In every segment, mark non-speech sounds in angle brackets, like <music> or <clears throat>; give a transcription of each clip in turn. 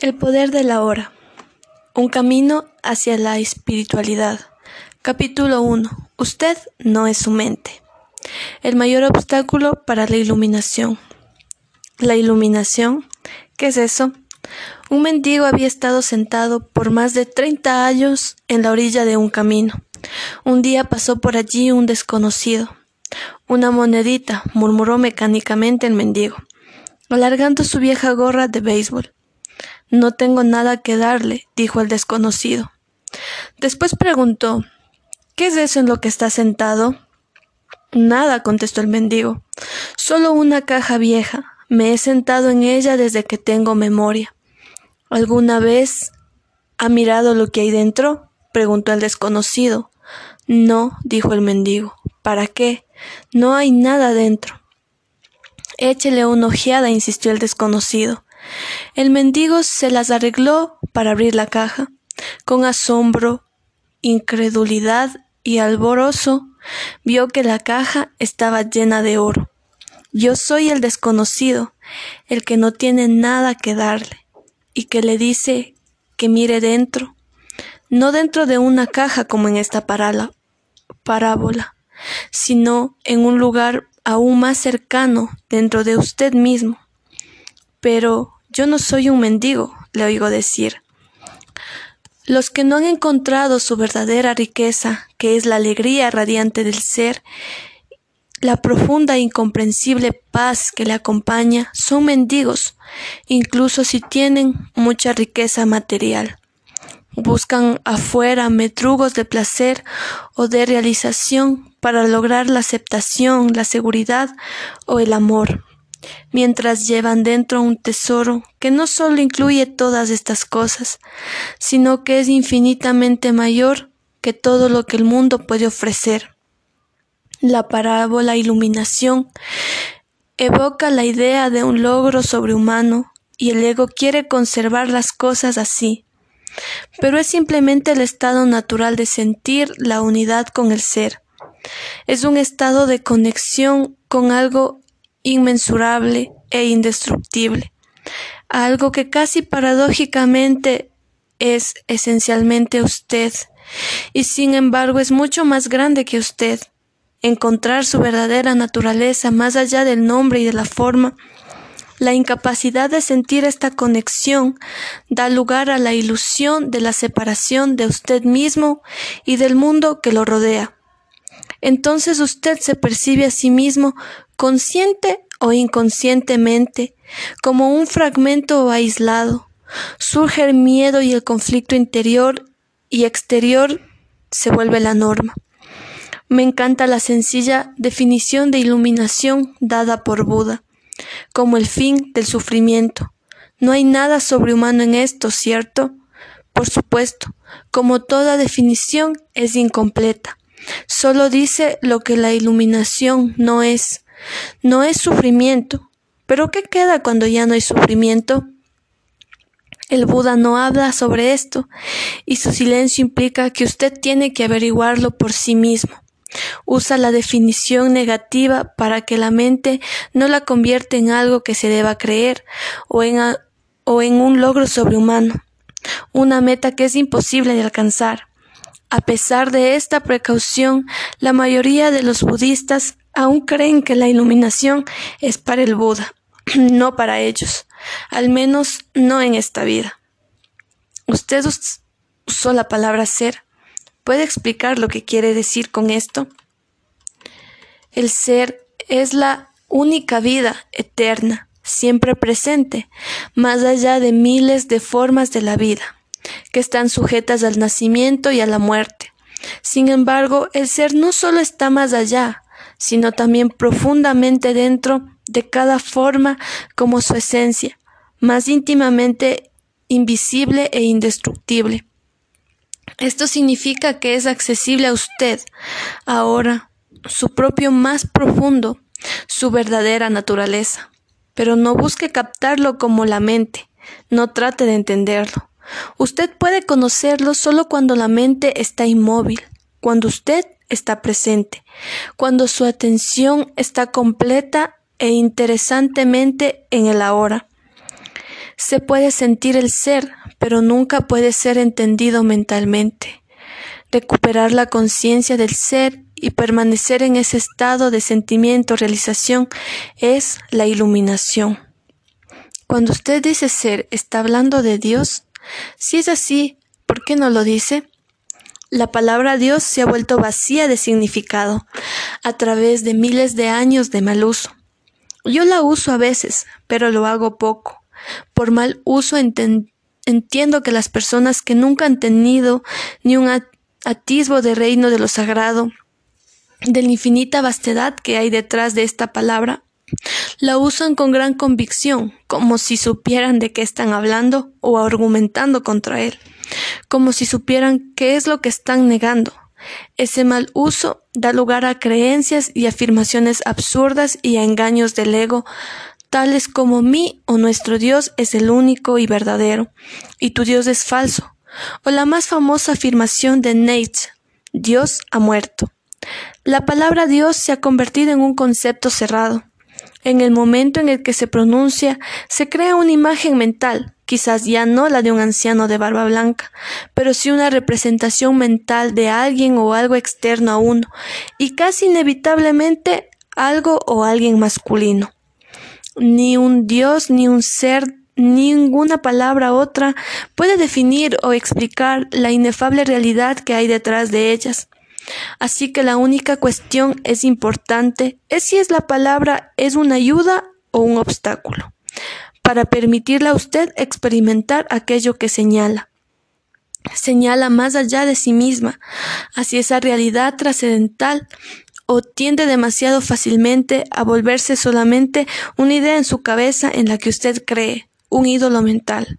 El poder de la hora. Un camino hacia la espiritualidad. Capítulo 1. Usted no es su mente. El mayor obstáculo para la iluminación. La iluminación. ¿Qué es eso? Un mendigo había estado sentado por más de 30 años en la orilla de un camino. Un día pasó por allí un desconocido. Una monedita, murmuró mecánicamente el mendigo, alargando su vieja gorra de béisbol. No tengo nada que darle, dijo el desconocido. Después preguntó ¿Qué es eso en lo que está sentado? Nada, contestó el mendigo. Solo una caja vieja. Me he sentado en ella desde que tengo memoria. ¿Alguna vez ha mirado lo que hay dentro? preguntó el desconocido. No, dijo el mendigo. ¿Para qué? No hay nada dentro. Échele una ojeada, insistió el desconocido. El mendigo se las arregló para abrir la caja. Con asombro, incredulidad y alborozo, vio que la caja estaba llena de oro. Yo soy el desconocido, el que no tiene nada que darle, y que le dice que mire dentro, no dentro de una caja como en esta parábola, sino en un lugar aún más cercano dentro de usted mismo. Pero yo no soy un mendigo, le oigo decir. Los que no han encontrado su verdadera riqueza, que es la alegría radiante del ser, la profunda e incomprensible paz que le acompaña, son mendigos, incluso si tienen mucha riqueza material. Buscan afuera medrugos de placer o de realización para lograr la aceptación, la seguridad o el amor mientras llevan dentro un tesoro que no solo incluye todas estas cosas, sino que es infinitamente mayor que todo lo que el mundo puede ofrecer. La parábola iluminación evoca la idea de un logro sobrehumano y el ego quiere conservar las cosas así. Pero es simplemente el estado natural de sentir la unidad con el ser. Es un estado de conexión con algo inmensurable e indestructible, algo que casi paradójicamente es esencialmente usted, y sin embargo es mucho más grande que usted. Encontrar su verdadera naturaleza más allá del nombre y de la forma, la incapacidad de sentir esta conexión da lugar a la ilusión de la separación de usted mismo y del mundo que lo rodea. Entonces usted se percibe a sí mismo consciente o inconscientemente, como un fragmento aislado. Surge el miedo y el conflicto interior y exterior se vuelve la norma. Me encanta la sencilla definición de iluminación dada por Buda, como el fin del sufrimiento. No hay nada sobrehumano en esto, ¿cierto? Por supuesto, como toda definición es incompleta. Solo dice lo que la iluminación no es, no es sufrimiento. Pero ¿qué queda cuando ya no hay sufrimiento? El Buda no habla sobre esto y su silencio implica que usted tiene que averiguarlo por sí mismo. Usa la definición negativa para que la mente no la convierta en algo que se deba creer o en, o en un logro sobrehumano, una meta que es imposible de alcanzar. A pesar de esta precaución, la mayoría de los budistas aún creen que la iluminación es para el Buda, <clears throat> no para ellos, al menos no en esta vida. Usted usó la palabra ser. ¿Puede explicar lo que quiere decir con esto? El ser es la única vida eterna, siempre presente, más allá de miles de formas de la vida, que están sujetas al nacimiento y a la muerte. Sin embargo, el ser no solo está más allá, sino también profundamente dentro de cada forma como su esencia, más íntimamente invisible e indestructible. Esto significa que es accesible a usted ahora, su propio más profundo, su verdadera naturaleza. Pero no busque captarlo como la mente, no trate de entenderlo. Usted puede conocerlo solo cuando la mente está inmóvil, cuando usted está presente, cuando su atención está completa e interesantemente en el ahora. Se puede sentir el ser, pero nunca puede ser entendido mentalmente. Recuperar la conciencia del ser y permanecer en ese estado de sentimiento, realización, es la iluminación. Cuando usted dice ser, ¿está hablando de Dios? Si es así, ¿por qué no lo dice? La palabra Dios se ha vuelto vacía de significado a través de miles de años de mal uso. Yo la uso a veces, pero lo hago poco. Por mal uso entiendo que las personas que nunca han tenido ni un atisbo de reino de lo sagrado, de la infinita vastedad que hay detrás de esta palabra, la usan con gran convicción, como si supieran de qué están hablando o argumentando contra él como si supieran qué es lo que están negando. Ese mal uso da lugar a creencias y afirmaciones absurdas y a engaños del ego, tales como mi o nuestro Dios es el único y verdadero, y tu Dios es falso, o la más famosa afirmación de Nietzsche, Dios ha muerto. La palabra Dios se ha convertido en un concepto cerrado. En el momento en el que se pronuncia, se crea una imagen mental, quizás ya no la de un anciano de barba blanca, pero sí una representación mental de alguien o algo externo a uno, y casi inevitablemente algo o alguien masculino. Ni un dios, ni un ser, ninguna palabra otra puede definir o explicar la inefable realidad que hay detrás de ellas. Así que la única cuestión es importante es si es la palabra es una ayuda o un obstáculo para permitirle a usted experimentar aquello que señala. Señala más allá de sí misma, hacia esa realidad trascendental, o tiende demasiado fácilmente a volverse solamente una idea en su cabeza en la que usted cree, un ídolo mental.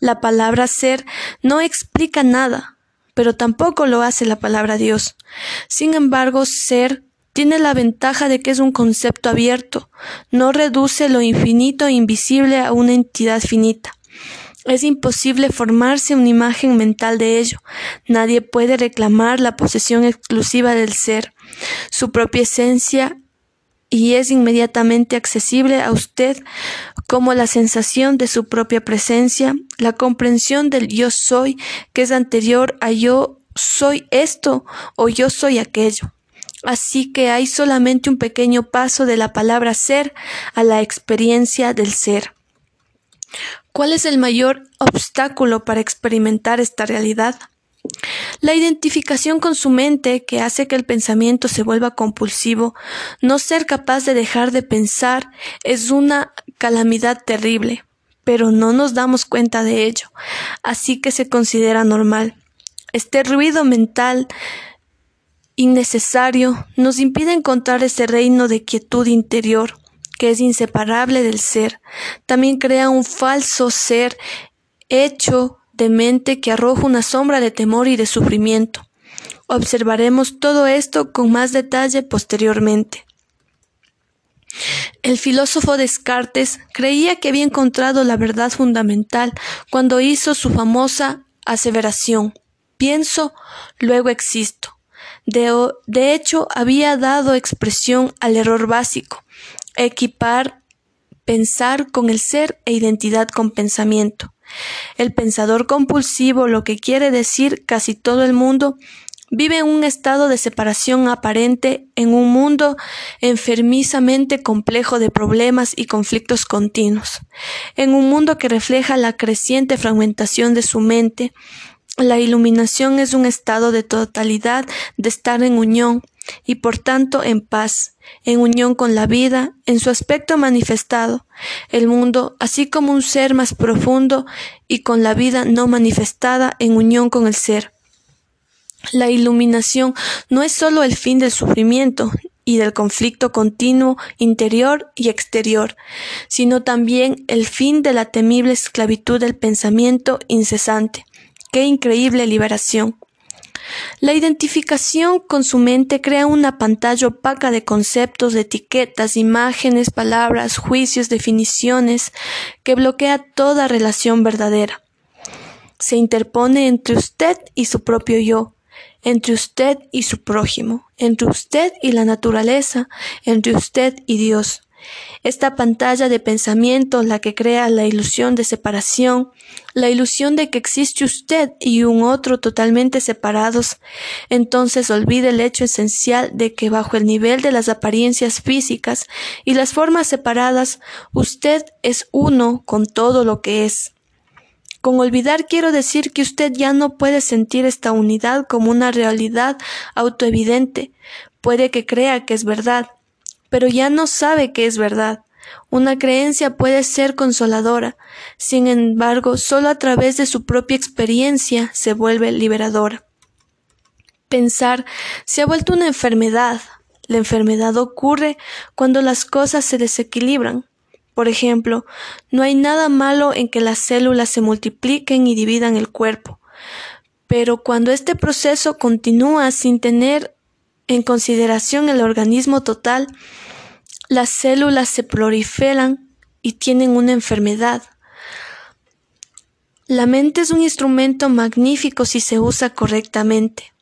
La palabra ser no explica nada, pero tampoco lo hace la palabra Dios. Sin embargo, ser tiene la ventaja de que es un concepto abierto, no reduce lo infinito e invisible a una entidad finita. Es imposible formarse una imagen mental de ello. Nadie puede reclamar la posesión exclusiva del ser, su propia esencia, y es inmediatamente accesible a usted como la sensación de su propia presencia, la comprensión del yo soy que es anterior a yo soy esto o yo soy aquello. Así que hay solamente un pequeño paso de la palabra ser a la experiencia del ser. ¿Cuál es el mayor obstáculo para experimentar esta realidad? La identificación con su mente que hace que el pensamiento se vuelva compulsivo, no ser capaz de dejar de pensar, es una calamidad terrible, pero no nos damos cuenta de ello, así que se considera normal. Este ruido mental innecesario nos impide encontrar ese reino de quietud interior que es inseparable del ser. También crea un falso ser hecho que arroja una sombra de temor y de sufrimiento. Observaremos todo esto con más detalle posteriormente. El filósofo Descartes creía que había encontrado la verdad fundamental cuando hizo su famosa aseveración pienso, luego existo. De, hecho, había dado expresión al error básico, equipar pensar con el ser e identidad con pensamiento. El pensador compulsivo, lo que quiere decir casi todo el mundo, vive en un estado de separación aparente en un mundo enfermizamente complejo de problemas y conflictos continuos, en un mundo que refleja la creciente fragmentación de su mente, la iluminación es un estado de totalidad, de estar en unión y por tanto en paz, en unión con la vida, en su aspecto manifestado, el mundo, así como un ser más profundo y con la vida no manifestada en unión con el ser. La iluminación no es sólo el fin del sufrimiento y del conflicto continuo interior y exterior, sino también el fin de la temible esclavitud del pensamiento incesante Qué increíble liberación. La identificación con su mente crea una pantalla opaca de conceptos, etiquetas, imágenes, palabras, juicios, definiciones, que bloquea toda relación verdadera. Se interpone entre usted y su propio yo, entre usted y su prójimo, entre usted y la naturaleza, entre usted y Dios, Esta pantalla de pensamiento la que crea la ilusión de separación, la ilusión de que existe usted y un otro totalmente separados, entonces olvide el hecho esencial de que bajo el nivel de las apariencias físicas y las formas separadas, usted es uno con todo lo que es. Con olvidar quiero decir que usted ya no puede sentir esta unidad como una realidad autoevidente. Puede que crea que es verdad, pero ya no sabe que es verdad. Una creencia puede ser consoladora, sin embargo, solo a través de su propia experiencia se vuelve liberadora. Pensar se ha vuelto una enfermedad. La enfermedad ocurre cuando las cosas se desequilibran. Por ejemplo, no hay nada malo en que las células se multipliquen y dividan el cuerpo, pero cuando este proceso continúa sin tener en consideración el organismo total, las células se proliferan y tienen una enfermedad. La mente es un instrumento magnífico si se usa correctamente.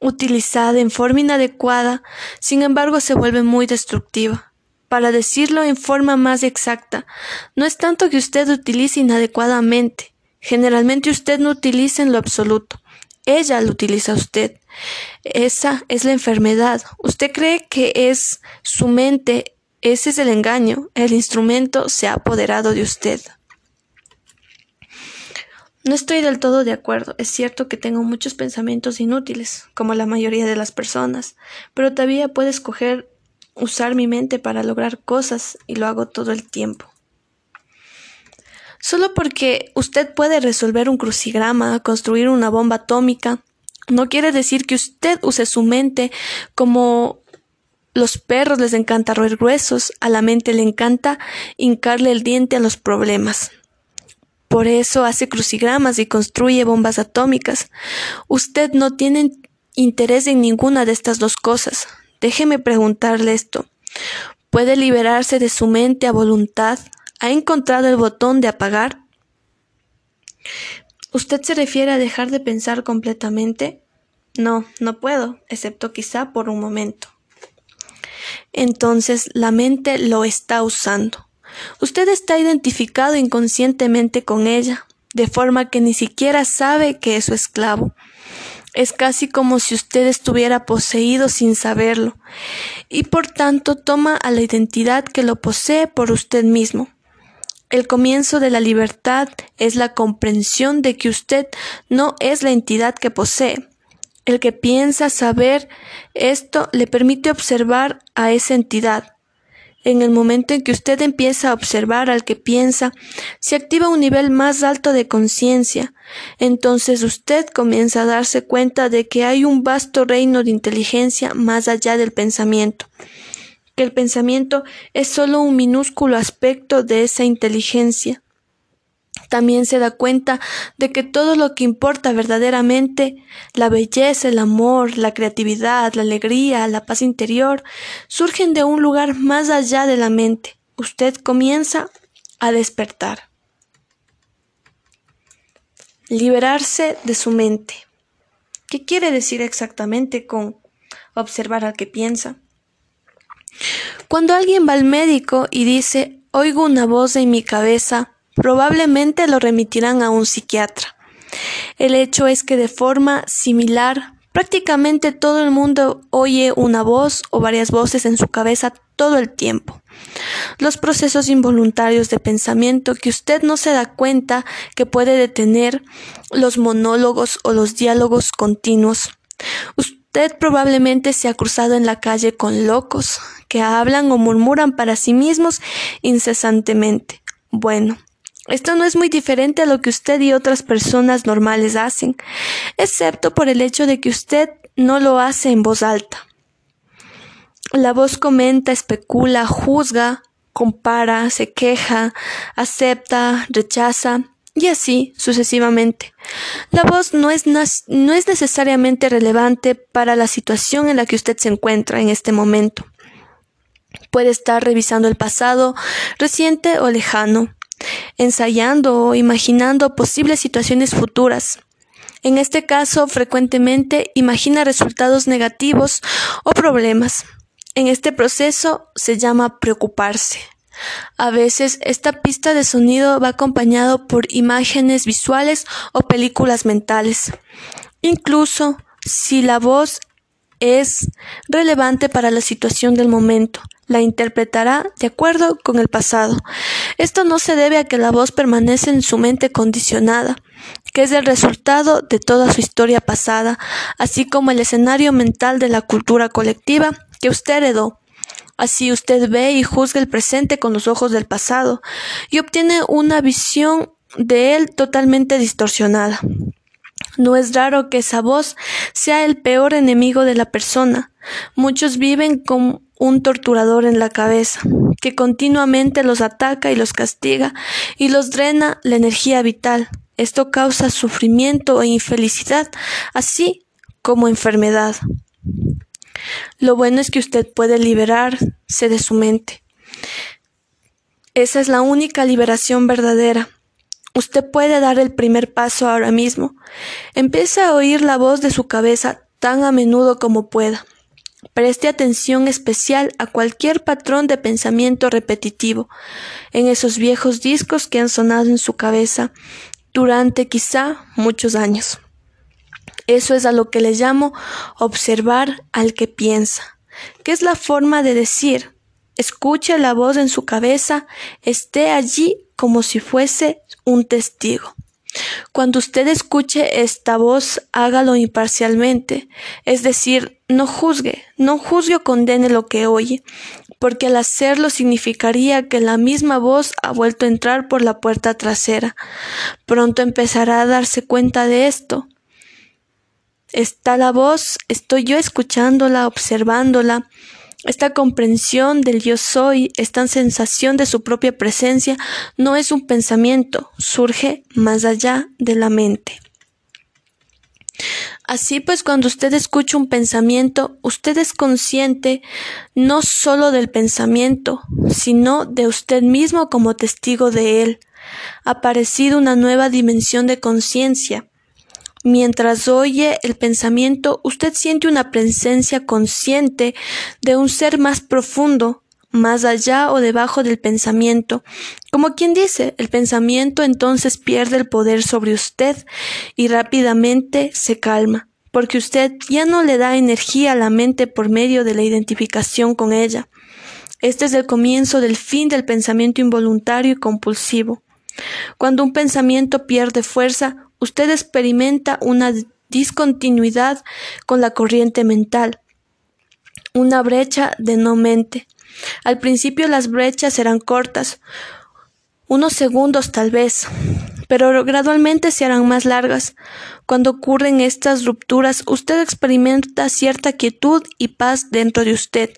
Utilizada en forma inadecuada, sin embargo, se vuelve muy destructiva. Para decirlo en forma más exacta, no es tanto que usted utilice inadecuadamente. Generalmente usted no utiliza en lo absoluto. Ella lo utiliza usted. Esa es la enfermedad. Usted cree que es su mente. Ese es el engaño. El instrumento se ha apoderado de usted. No estoy del todo de acuerdo. Es cierto que tengo muchos pensamientos inútiles, como la mayoría de las personas, pero todavía puedo escoger usar mi mente para lograr cosas y lo hago todo el tiempo. Solo porque usted puede resolver un crucigrama, construir una bomba atómica, no quiere decir que usted use su mente como los perros les encanta roer gruesos, a la mente le encanta hincarle el diente a los problemas. Por eso hace crucigramas y construye bombas atómicas. Usted no tiene interés en ninguna de estas dos cosas. Déjeme preguntarle esto. ¿Puede liberarse de su mente a voluntad? ¿Ha encontrado el botón de apagar? ¿Usted se refiere a dejar de pensar completamente? No, no puedo, excepto quizá por un momento. Entonces la mente lo está usando. Usted está identificado inconscientemente con ella, de forma que ni siquiera sabe que es su esclavo. Es casi como si usted estuviera poseído sin saberlo, y por tanto toma a la identidad que lo posee por usted mismo. El comienzo de la libertad es la comprensión de que usted no es la entidad que posee. El que piensa saber esto le permite observar a esa entidad. En el momento en que usted empieza a observar al que piensa, se activa un nivel más alto de conciencia. Entonces usted comienza a darse cuenta de que hay un vasto reino de inteligencia más allá del pensamiento que el pensamiento es solo un minúsculo aspecto de esa inteligencia. También se da cuenta de que todo lo que importa verdaderamente, la belleza, el amor, la creatividad, la alegría, la paz interior, surgen de un lugar más allá de la mente. Usted comienza a despertar. Liberarse de su mente. ¿Qué quiere decir exactamente con observar al que piensa? Cuando alguien va al médico y dice oigo una voz en mi cabeza, probablemente lo remitirán a un psiquiatra. El hecho es que de forma similar, prácticamente todo el mundo oye una voz o varias voces en su cabeza todo el tiempo. Los procesos involuntarios de pensamiento que usted no se da cuenta que puede detener, los monólogos o los diálogos continuos. Usted probablemente se ha cruzado en la calle con locos que hablan o murmuran para sí mismos incesantemente. Bueno, esto no es muy diferente a lo que usted y otras personas normales hacen, excepto por el hecho de que usted no lo hace en voz alta. La voz comenta, especula, juzga, compara, se queja, acepta, rechaza, y así sucesivamente. La voz no es, no es necesariamente relevante para la situación en la que usted se encuentra en este momento. Puede estar revisando el pasado, reciente o lejano, ensayando o imaginando posibles situaciones futuras. En este caso, frecuentemente imagina resultados negativos o problemas. en este proceso se llama preocuparse. A veces esta pista de sonido va acompañado por imágenes visuales o películas mentales. Incluso si la voz es relevante para la situación del momento, la interpretará de acuerdo con el pasado. Esto no se debe a que la voz permanece en su mente condicionada, que es el resultado de toda su historia pasada, así como el escenario mental de la cultura colectiva que usted heredó. Así usted ve y juzga el presente con los ojos del pasado y obtiene una visión de él totalmente distorsionada. No es raro que esa voz sea el peor enemigo de la persona. Muchos viven con un torturador en la cabeza, que continuamente los ataca y los castiga y los drena la energía vital. Esto causa sufrimiento e infelicidad, así como enfermedad. Lo bueno es que usted puede liberarse de su mente. Esa es la única liberación verdadera. Usted puede dar el primer paso ahora mismo. Empiece a oír la voz de su cabeza tan a menudo como pueda. Preste atención especial a cualquier patrón de pensamiento repetitivo en esos viejos discos que han sonado en su cabeza durante quizá muchos años. Eso es a lo que le llamo observar al que piensa, que es la forma de decir, escuche la voz en su cabeza, esté allí como si fuese un testigo. Cuando usted escuche esta voz, hágalo imparcialmente, es decir, no juzgue, no juzgue o condene lo que oye, porque al hacerlo significaría que la misma voz ha vuelto a entrar por la puerta trasera. Pronto empezará a darse cuenta de esto. Está la voz, estoy yo escuchándola, observándola, esta comprensión del yo soy, esta sensación de su propia presencia, no es un pensamiento, surge más allá de la mente. Así pues, cuando usted escucha un pensamiento, usted es consciente no solo del pensamiento, sino de usted mismo como testigo de él. Ha aparecido una nueva dimensión de conciencia, Mientras oye el pensamiento, usted siente una presencia consciente de un ser más profundo, más allá o debajo del pensamiento. Como quien dice, el pensamiento entonces pierde el poder sobre usted y rápidamente se calma, porque usted ya no le da energía a la mente por medio de la identificación con ella. Este es el comienzo del fin del pensamiento involuntario y compulsivo. Cuando un pensamiento pierde fuerza, usted experimenta una discontinuidad con la corriente mental, una brecha de no mente. Al principio las brechas serán cortas, unos segundos tal vez, pero gradualmente se harán más largas. Cuando ocurren estas rupturas, usted experimenta cierta quietud y paz dentro de usted.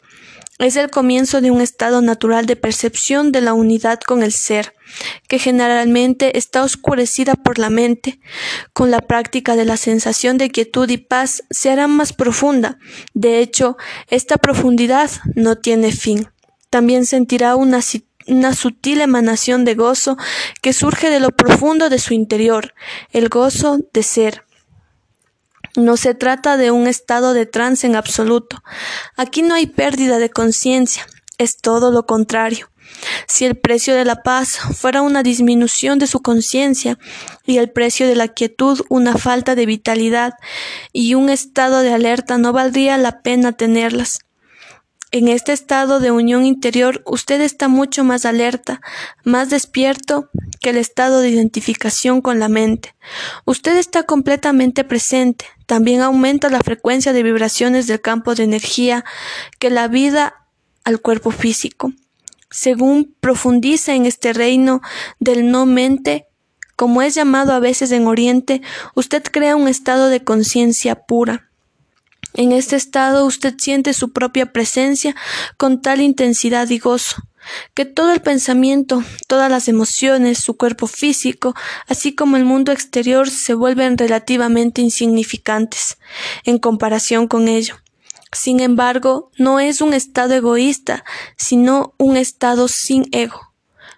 Es el comienzo de un estado natural de percepción de la unidad con el ser, que generalmente está oscurecida por la mente. Con la práctica de la sensación de quietud y paz se hará más profunda. De hecho, esta profundidad no tiene fin. También sentirá una, una sutil emanación de gozo que surge de lo profundo de su interior, el gozo de ser. No se trata de un estado de trance en absoluto. Aquí no hay pérdida de conciencia, es todo lo contrario. Si el precio de la paz fuera una disminución de su conciencia y el precio de la quietud una falta de vitalidad y un estado de alerta, no valdría la pena tenerlas. En este estado de unión interior usted está mucho más alerta, más despierto que el estado de identificación con la mente. Usted está completamente presente. También aumenta la frecuencia de vibraciones del campo de energía que la vida al cuerpo físico. Según profundiza en este reino del no mente, como es llamado a veces en Oriente, usted crea un estado de conciencia pura. En este estado usted siente su propia presencia con tal intensidad y gozo, que todo el pensamiento, todas las emociones, su cuerpo físico, así como el mundo exterior se vuelven relativamente insignificantes en comparación con ello. Sin embargo, no es un estado egoísta, sino un estado sin ego,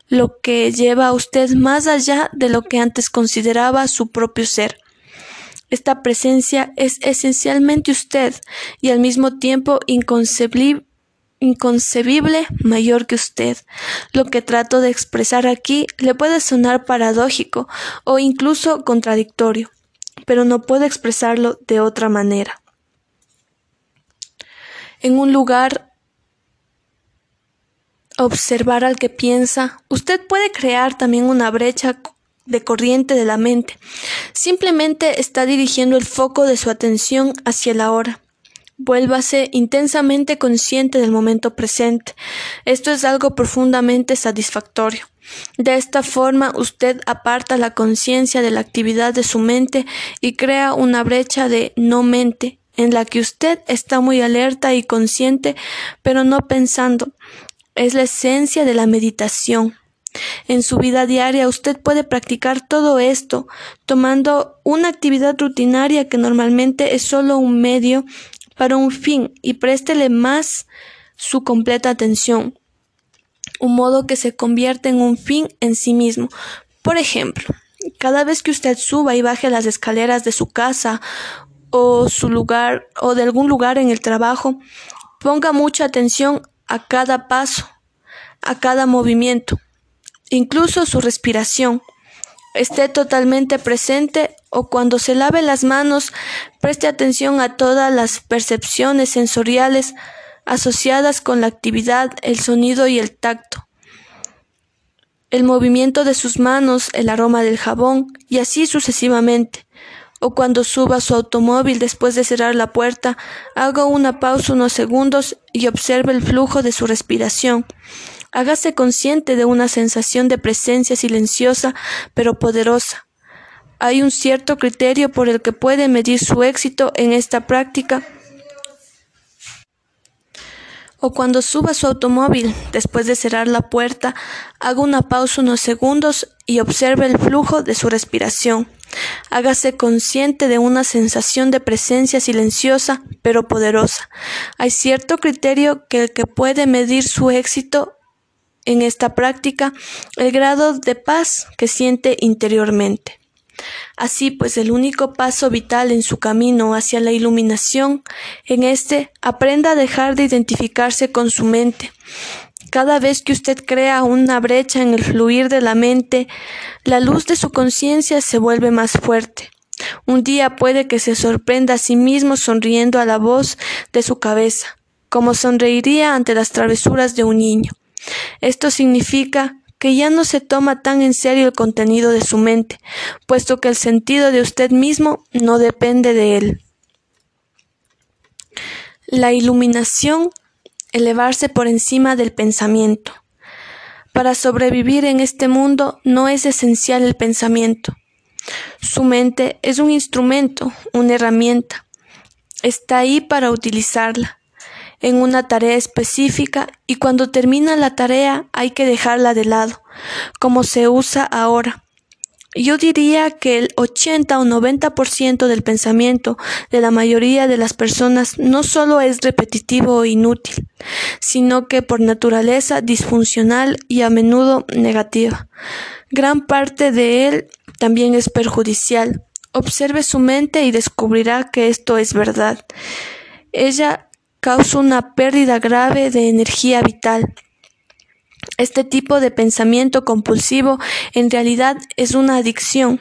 lo que lleva a usted más allá de lo que antes consideraba su propio ser. Esta presencia es esencialmente usted y al mismo tiempo inconcebible mayor que usted. Lo que trato de expresar aquí le puede sonar paradójico o incluso contradictorio, pero no puedo expresarlo de otra manera. En un lugar observar al que piensa, usted puede crear también una brecha de corriente de la mente. Simplemente está dirigiendo el foco de su atención hacia la hora. Vuélvase intensamente consciente del momento presente. Esto es algo profundamente satisfactorio. De esta forma usted aparta la conciencia de la actividad de su mente y crea una brecha de no mente en la que usted está muy alerta y consciente, pero no pensando. Es la esencia de la meditación. En su vida diaria usted puede practicar todo esto tomando una actividad rutinaria que normalmente es solo un medio para un fin y préstele más su completa atención, un modo que se convierte en un fin en sí mismo. Por ejemplo, cada vez que usted suba y baje las escaleras de su casa o su lugar o de algún lugar en el trabajo, ponga mucha atención a cada paso, a cada movimiento, incluso su respiración esté totalmente presente o cuando se lave las manos preste atención a todas las percepciones sensoriales asociadas con la actividad, el sonido y el tacto, el movimiento de sus manos, el aroma del jabón y así sucesivamente. O cuando suba su automóvil después de cerrar la puerta, haga una pausa unos segundos y observe el flujo de su respiración. Hágase consciente de una sensación de presencia silenciosa pero poderosa. Hay un cierto criterio por el que puede medir su éxito en esta práctica. O cuando suba su automóvil, después de cerrar la puerta, haga una pausa unos segundos y observe el flujo de su respiración. Hágase consciente de una sensación de presencia silenciosa pero poderosa. Hay cierto criterio que el que puede medir su éxito en esta práctica el grado de paz que siente interiormente. Así pues, el único paso vital en su camino hacia la iluminación, en este, aprenda a dejar de identificarse con su mente. Cada vez que usted crea una brecha en el fluir de la mente, la luz de su conciencia se vuelve más fuerte. Un día puede que se sorprenda a sí mismo sonriendo a la voz de su cabeza, como sonreiría ante las travesuras de un niño. Esto significa que ya no se toma tan en serio el contenido de su mente, puesto que el sentido de usted mismo no depende de él. La iluminación, elevarse por encima del pensamiento. Para sobrevivir en este mundo no es esencial el pensamiento. Su mente es un instrumento, una herramienta. Está ahí para utilizarla en una tarea específica y cuando termina la tarea hay que dejarla de lado, como se usa ahora. Yo diría que el 80 o 90% del pensamiento de la mayoría de las personas no solo es repetitivo o inútil, sino que por naturaleza disfuncional y a menudo negativa. Gran parte de él también es perjudicial. Observe su mente y descubrirá que esto es verdad. Ella causa una pérdida grave de energía vital. Este tipo de pensamiento compulsivo en realidad es una adicción.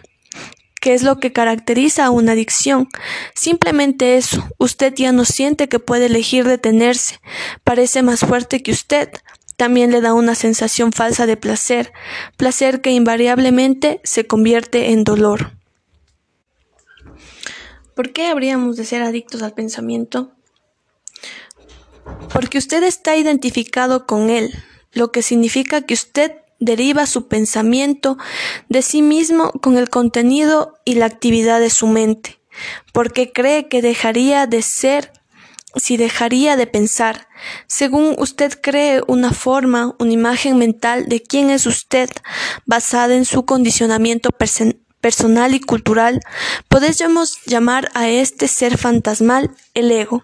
¿Qué es lo que caracteriza a una adicción? Simplemente eso. Usted ya no siente que puede elegir detenerse. Parece más fuerte que usted. También le da una sensación falsa de placer, placer que invariablemente se convierte en dolor. ¿Por qué habríamos de ser adictos al pensamiento? porque usted está identificado con él, lo que significa que usted deriva su pensamiento de sí mismo con el contenido y la actividad de su mente, porque cree que dejaría de ser si dejaría de pensar. Según usted cree una forma, una imagen mental de quién es usted, basada en su condicionamiento personal y cultural, podemos llamar a este ser fantasmal el ego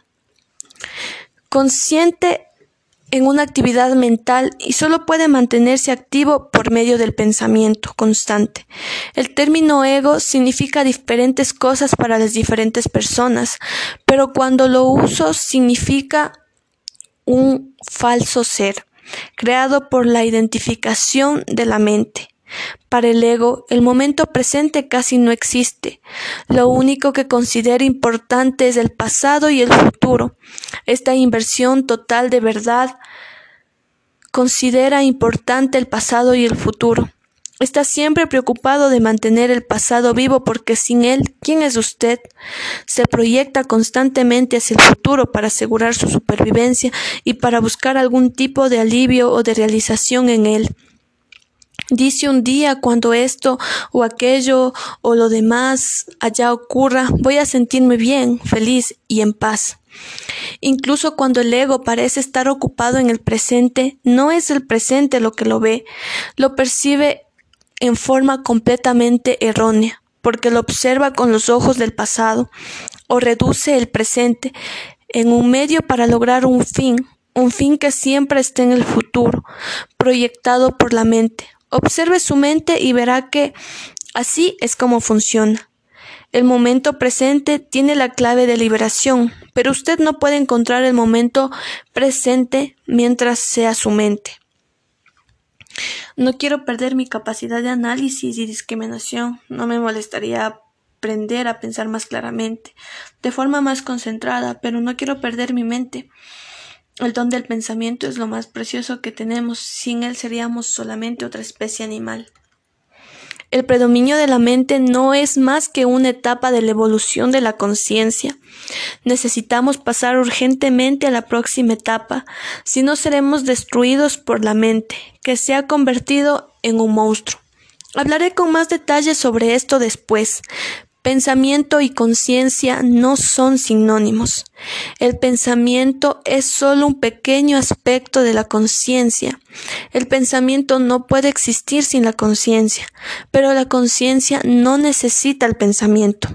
consciente en una actividad mental y solo puede mantenerse activo por medio del pensamiento constante. El término ego significa diferentes cosas para las diferentes personas, pero cuando lo uso significa un falso ser, creado por la identificación de la mente. Para el ego, el momento presente casi no existe. Lo único que considera importante es el pasado y el futuro. Esta inversión total de verdad considera importante el pasado y el futuro. Está siempre preocupado de mantener el pasado vivo porque sin él, ¿quién es usted? Se proyecta constantemente hacia el futuro para asegurar su supervivencia y para buscar algún tipo de alivio o de realización en él. Dice un día cuando esto o aquello o lo demás allá ocurra, voy a sentirme bien, feliz y en paz. Incluso cuando el ego parece estar ocupado en el presente, no es el presente lo que lo ve, lo percibe en forma completamente errónea, porque lo observa con los ojos del pasado, o reduce el presente en un medio para lograr un fin, un fin que siempre está en el futuro, proyectado por la mente. Observe su mente y verá que así es como funciona. El momento presente tiene la clave de liberación, pero usted no puede encontrar el momento presente mientras sea su mente. No quiero perder mi capacidad de análisis y discriminación. No me molestaría aprender a pensar más claramente, de forma más concentrada, pero no quiero perder mi mente. El don del pensamiento es lo más precioso que tenemos. Sin él seríamos solamente otra especie animal. El predominio de la mente no es más que una etapa de la evolución de la conciencia. Necesitamos pasar urgentemente a la próxima etapa, si no seremos destruidos por la mente, que se ha convertido en un monstruo. Hablaré con más detalles sobre esto después, Pensamiento y conciencia no son sinónimos. El pensamiento es solo un pequeño aspecto de la conciencia. El pensamiento no puede existir sin la conciencia, pero la conciencia no necesita el pensamiento.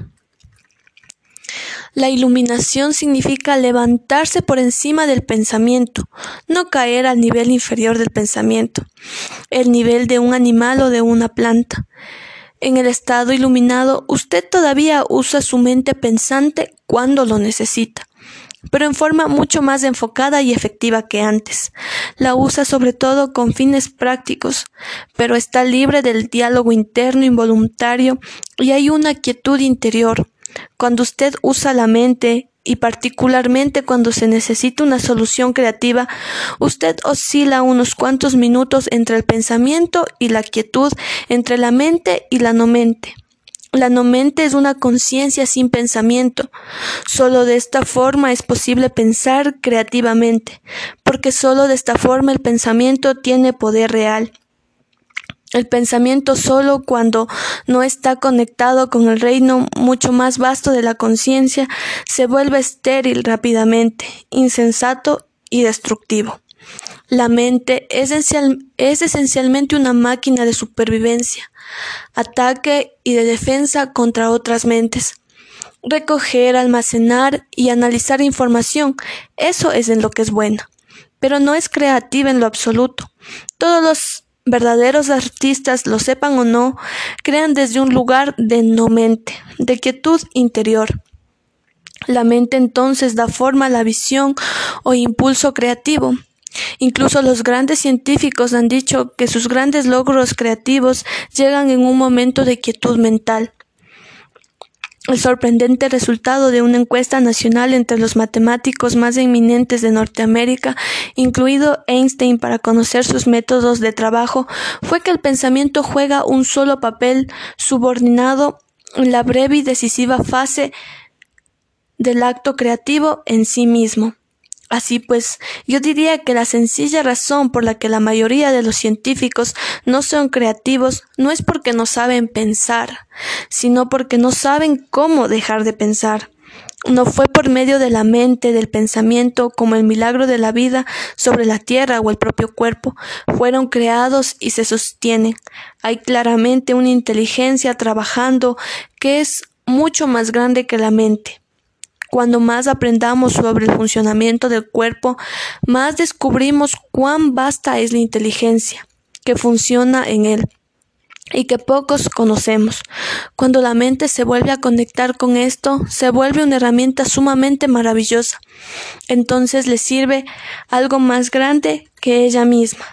La iluminación significa levantarse por encima del pensamiento, no caer al nivel inferior del pensamiento, el nivel de un animal o de una planta. En el estado iluminado, usted todavía usa su mente pensante cuando lo necesita, pero en forma mucho más enfocada y efectiva que antes. La usa sobre todo con fines prácticos, pero está libre del diálogo interno involuntario y hay una quietud interior. Cuando usted usa la mente y particularmente cuando se necesita una solución creativa, usted oscila unos cuantos minutos entre el pensamiento y la quietud, entre la mente y la no mente. La no mente es una conciencia sin pensamiento. Solo de esta forma es posible pensar creativamente, porque solo de esta forma el pensamiento tiene poder real. El pensamiento solo cuando no está conectado con el reino mucho más vasto de la conciencia se vuelve estéril rápidamente, insensato y destructivo. La mente es, es, esencialmente una máquina de supervivencia, ataque y de defensa contra otras mentes. Recoger, almacenar y analizar información, eso es en lo que es buena, pero no es creativa en lo absoluto. Todos los verdaderos artistas, lo sepan o no, crean desde un lugar de no mente, de quietud interior. La mente entonces da forma a la visión o impulso creativo. Incluso los grandes científicos han dicho que sus grandes logros creativos llegan en un momento de quietud mental. El sorprendente resultado de una encuesta nacional entre los matemáticos más eminentes de Norteamérica, incluido Einstein para conocer sus métodos de trabajo, fue que el pensamiento juega un solo papel subordinado en la breve y decisiva fase del acto creativo en sí mismo. Así pues, yo diría que la sencilla razón por la que la mayoría de los científicos no son creativos no es porque no saben pensar, sino porque no saben cómo dejar de pensar. No fue por medio de la mente, del pensamiento, como el milagro de la vida sobre la tierra o el propio cuerpo, fueron creados y se sostienen. Hay claramente una inteligencia trabajando que es mucho más grande que la mente. Cuando más aprendamos sobre el funcionamiento del cuerpo, más descubrimos cuán vasta es la inteligencia que funciona en él. y que pocos conocemos. Cuando la mente se vuelve a conectar con esto, se vuelve una herramienta sumamente maravillosa. Entonces le sirve algo más grande que ella misma.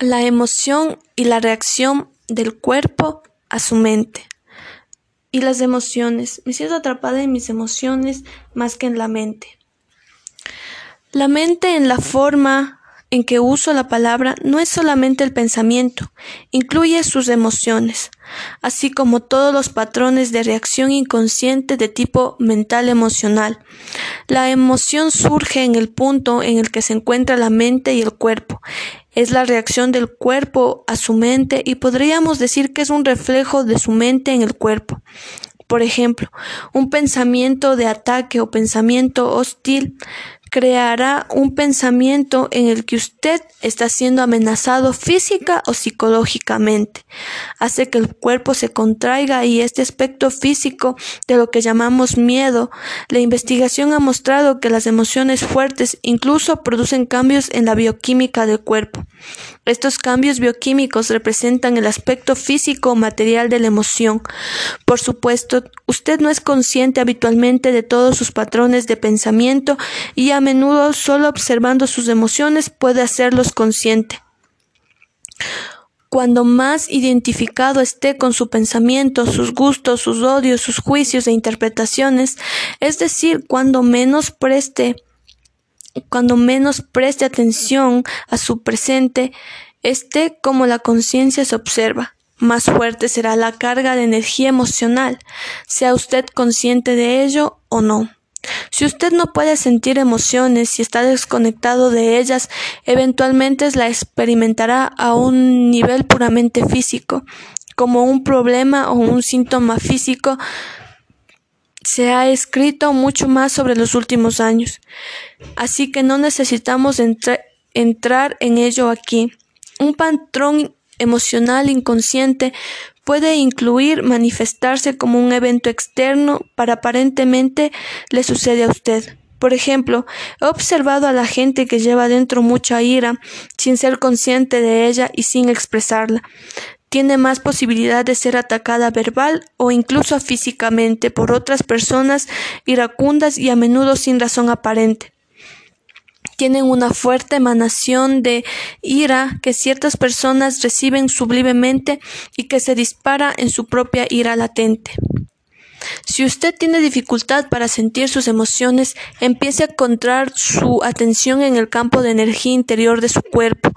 La emoción y la reacción del cuerpo a su mente. Y las emociones. Me siento atrapada en mis emociones más que en la mente. La mente en la forma en que uso la palabra no es solamente el pensamiento, incluye sus emociones, así como todos los patrones de reacción inconsciente de tipo mental emocional. La emoción surge en el punto en el que se encuentra la mente y el cuerpo. Es la reacción del cuerpo a su mente y podríamos decir que es un reflejo de su mente en el cuerpo. Por ejemplo, un pensamiento de ataque o pensamiento hostil creará un pensamiento en el que usted está siendo amenazado física o psicológicamente. Hace que el cuerpo se contraiga y este aspecto físico de lo que llamamos miedo. La investigación ha mostrado que las emociones fuertes incluso producen cambios en la bioquímica del cuerpo. Estos cambios bioquímicos representan el aspecto físico o material de la emoción. Por supuesto, usted no es consciente habitualmente de todos sus patrones de pensamiento y a menudo solo observando sus emociones puede hacerlos consciente. Cuando más identificado esté con su pensamiento, sus gustos, sus odios, sus juicios e interpretaciones, es decir, cuando menos preste cuando menos preste atención a su presente, esté como la conciencia se observa. Más fuerte será la carga de energía emocional, sea usted consciente de ello o no. Si usted no puede sentir emociones y está desconectado de ellas, eventualmente la experimentará a un nivel puramente físico, como un problema o un síntoma físico se ha escrito mucho más sobre los últimos años, así que no necesitamos entrar en ello aquí. Un patrón emocional inconsciente puede incluir manifestarse como un evento externo para aparentemente le sucede a usted. Por ejemplo, he observado a la gente que lleva dentro mucha ira sin ser consciente de ella y sin expresarla tiene más posibilidad de ser atacada verbal o incluso físicamente por otras personas iracundas y a menudo sin razón aparente. Tienen una fuerte emanación de ira que ciertas personas reciben sublimemente y que se dispara en su propia ira latente. Si usted tiene dificultad para sentir sus emociones, empiece a encontrar su atención en el campo de energía interior de su cuerpo.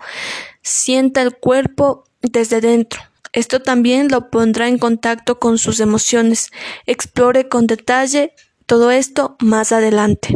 Sienta el cuerpo desde dentro. Esto también lo pondrá en contacto con sus emociones. Explore con detalle todo esto más adelante.